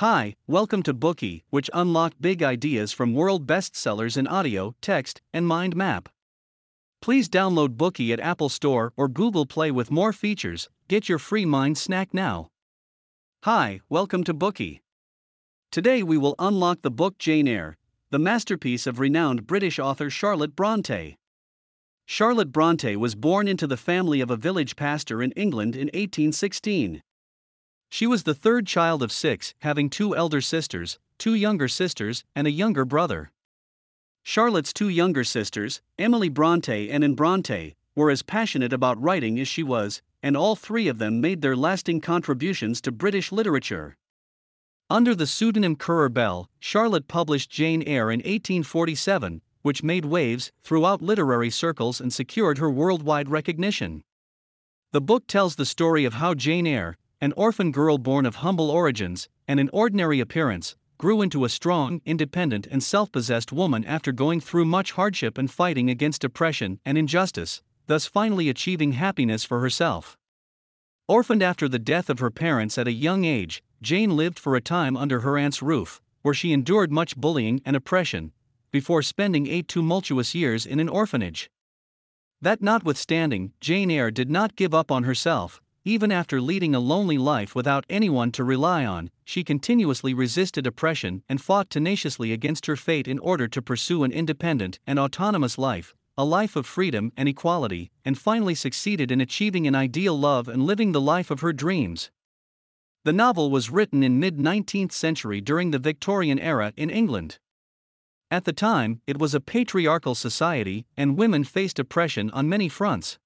Hi, welcome to Bookey, which unlock big ideas from world bestsellers in audio, text, and mind map. Please download Bookey at Apple Store or Google Play with more features. Get your free mind snack now. Hi, welcome to Bookey. Today we will unlock the book Jane Eyre, the masterpiece of renowned British author Charlotte Brontë. Charlotte Brontë was born into the family of a village pastor in England in 1816. She was the third child of six, having two elder sisters, two younger sisters, and a younger brother. Charlotte's two younger sisters, Emily Bronte and Anne Bronte, were as passionate about writing as she was, and all three of them made their lasting contributions to British literature. Under the pseudonym Currer Bell, Charlotte published Jane Eyre in 1847, which made waves throughout literary circles and secured her worldwide recognition. The book tells the story of how Jane Eyre, an orphan girl born of humble origins and an ordinary appearance, grew into a strong, independent, and self possessed woman after going through much hardship and fighting against oppression and injustice, thus finally achieving happiness for herself. Orphaned after the death of her parents at a young age, Jane lived for a time under her aunt's roof, where she endured much bullying and oppression, before spending eight tumultuous years in an orphanage. That notwithstanding, Jane Eyre did not give up on herself, even after leading a lonely life without anyone to rely on, she continuously resisted oppression and fought tenaciously against her fate in order to pursue an independent and autonomous life, a life of freedom and equality, and finally succeeded in achieving an ideal love and living the life of her dreams. The novel was written in mid 19th century during the Victorian era in England. At the time, it was a patriarchal society, and women faced oppression on many fronts.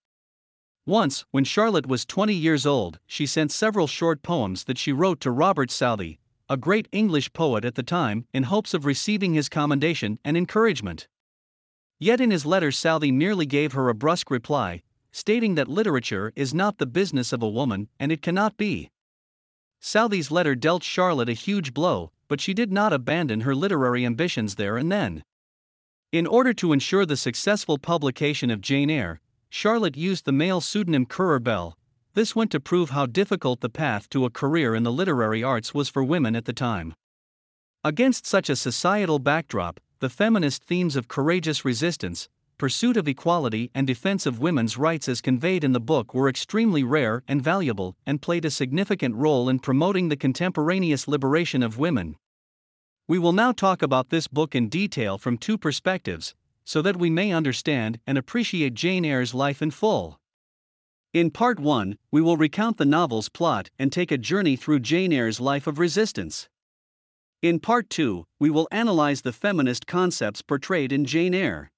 Once, when Charlotte was 20 years old, she sent several short poems that she wrote to Robert Southey, a great English poet at the time, in hopes of receiving his commendation and encouragement. Yet in his letter, Southey merely gave her a brusque reply, stating that literature is not the business of a woman and it cannot be. Southey's letter dealt Charlotte a huge blow, but she did not abandon her literary ambitions there and then. In order to ensure the successful publication of Jane Eyre, Charlotte used the male pseudonym Currer Bell. This went to prove how difficult the path to a career in the literary arts was for women at the time. Against such a societal backdrop, the feminist themes of courageous resistance, pursuit of equality, and defense of women's rights as conveyed in the book were extremely rare and valuable and played a significant role in promoting the contemporaneous liberation of women. We will now talk about this book in detail from two perspectives so that we may understand and appreciate Jane Eyre's life in full. In Part 1, we will recount the novel's plot and take a journey through Jane Eyre's life of resistance. In Part 2, we will analyze the feminist concepts portrayed in Jane Eyre.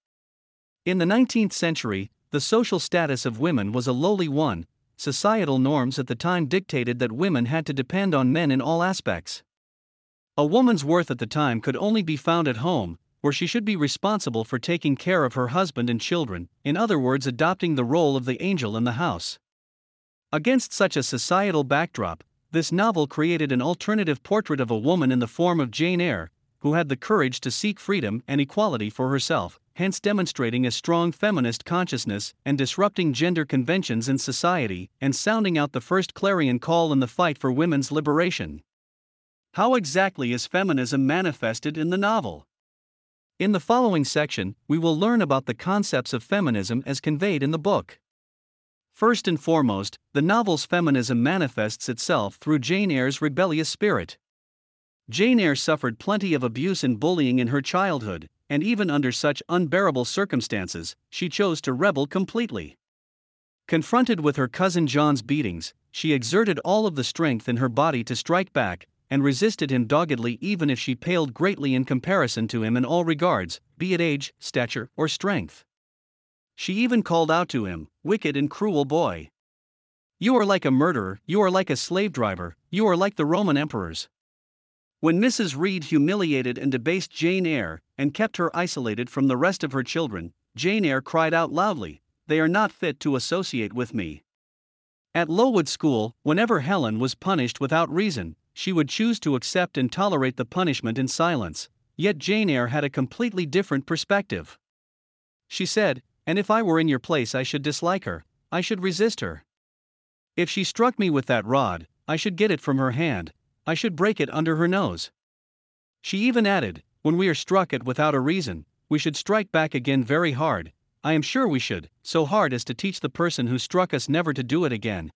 In the 19th century, the social status of women was a lowly one, societal norms at the time dictated that women had to depend on men in all aspects. A woman's worth at the time could only be found at home, where she should be responsible for taking care of her husband and children, in other words, adopting the role of the angel in the house. Against such a societal backdrop, this novel created an alternative portrait of a woman in the form of Jane Eyre, who had the courage to seek freedom and equality for herself, hence demonstrating a strong feminist consciousness and disrupting gender conventions in society and sounding out the first clarion call in the fight for women's liberation. How exactly is feminism manifested in the novel? In the following section, we will learn about the concepts of feminism as conveyed in the book. First and foremost, the novel's feminism manifests itself through Jane Eyre's rebellious spirit. Jane Eyre suffered plenty of abuse and bullying in her childhood, and even under such unbearable circumstances, she chose to rebel completely. Confronted with her cousin John's beatings, she exerted all of the strength in her body to strike back, and resisted him doggedly even if she paled greatly in comparison to him in all regards, be it age, stature, or strength. She even called out to him, Wicked and cruel boy! You are like a murderer, you are like a slave driver, you are like the Roman emperors. When Mrs. Reed humiliated and debased Jane Eyre, and kept her isolated from the rest of her children, Jane Eyre cried out loudly, They are not fit to associate with me. At Lowood School, whenever Helen was punished without reason, she would choose to accept and tolerate the punishment in silence, yet Jane Eyre had a completely different perspective. She said, And if I were in your place, I should dislike her, I should resist her. If she struck me with that rod, I should get it from her hand, I should break it under her nose. She even added, When we are struck at without a reason, we should strike back again very hard. I am sure we should, so hard as to teach the person who struck us never to do it again.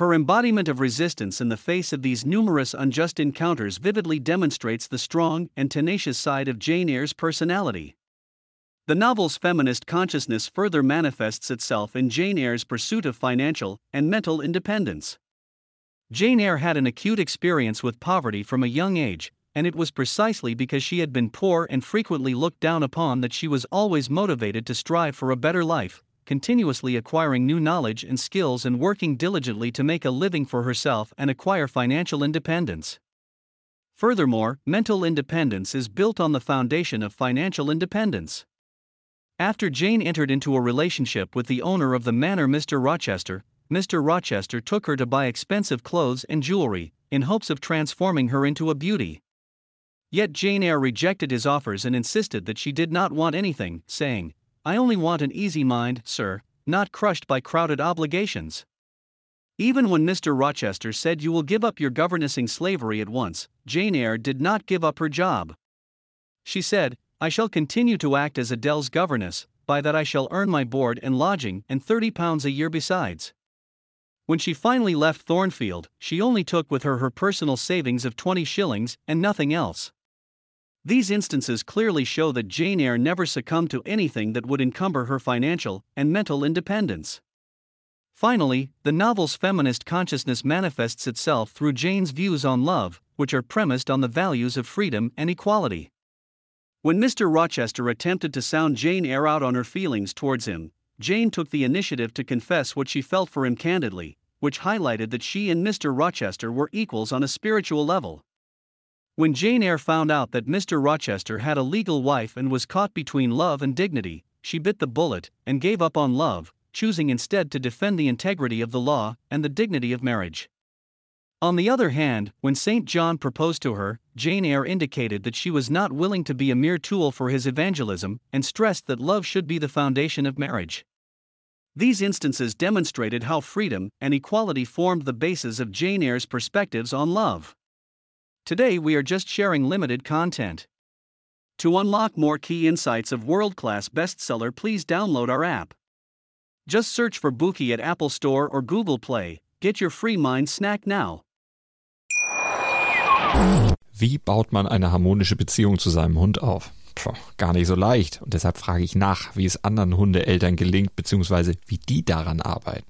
Her embodiment of resistance in the face of these numerous unjust encounters vividly demonstrates the strong and tenacious side of Jane Eyre's personality. The novel's feminist consciousness further manifests itself in Jane Eyre's pursuit of financial and mental independence. Jane Eyre had an acute experience with poverty from a young age, and it was precisely because she had been poor and frequently looked down upon that she was always motivated to strive for a better life, continuously acquiring new knowledge and skills and working diligently to make a living for herself and acquire financial independence. Furthermore, mental independence is built on the foundation of financial independence. After Jane entered into a relationship with the owner of the manor, Mr. Rochester, Mr. Rochester took her to buy expensive clothes and jewelry, in hopes of transforming her into a beauty. Yet Jane Eyre rejected his offers and insisted that she did not want anything, saying, I only want an easy mind, sir, not crushed by crowded obligations. Even when Mr. Rochester said you will give up your governessing slavery at once, Jane Eyre did not give up her job. She said, I shall continue to act as Adele's governess, by that I shall earn my board and lodging and £30 a year besides. When she finally left Thornfield, she only took with her her personal savings of 20 shillings and nothing else. These instances clearly show that Jane Eyre never succumbed to anything that would encumber her financial and mental independence. Finally, the novel's feminist consciousness manifests itself through Jane's views on love, which are premised on the values of freedom and equality. When Mr. Rochester attempted to sound Jane Eyre out on her feelings towards him, Jane took the initiative to confess what she felt for him candidly, which highlighted that she and Mr. Rochester were equals on a spiritual level. When Jane Eyre found out that Mr. Rochester had a legal wife and was caught between love and dignity, she bit the bullet and gave up on love, choosing instead to defend the integrity of the law and the dignity of marriage. On the other hand, when St. John proposed to her, Jane Eyre indicated that she was not willing to be a mere tool for his evangelism and stressed that love should be the foundation of marriage. These instances demonstrated how freedom and equality formed the basis of Jane Eyre's perspectives on love. Today we are just sharing limited content. To unlock more key insights of world class bestseller, please download our app. Just search for Bookey at Apple Store or Google Play. Get your free mind snack now. Wie baut man eine harmonische Beziehung zu seinem Hund auf? Puh, gar nicht so leicht. Und deshalb frage ich nach, wie es anderen Hundeeltern gelingt, beziehungsweise wie die daran arbeiten.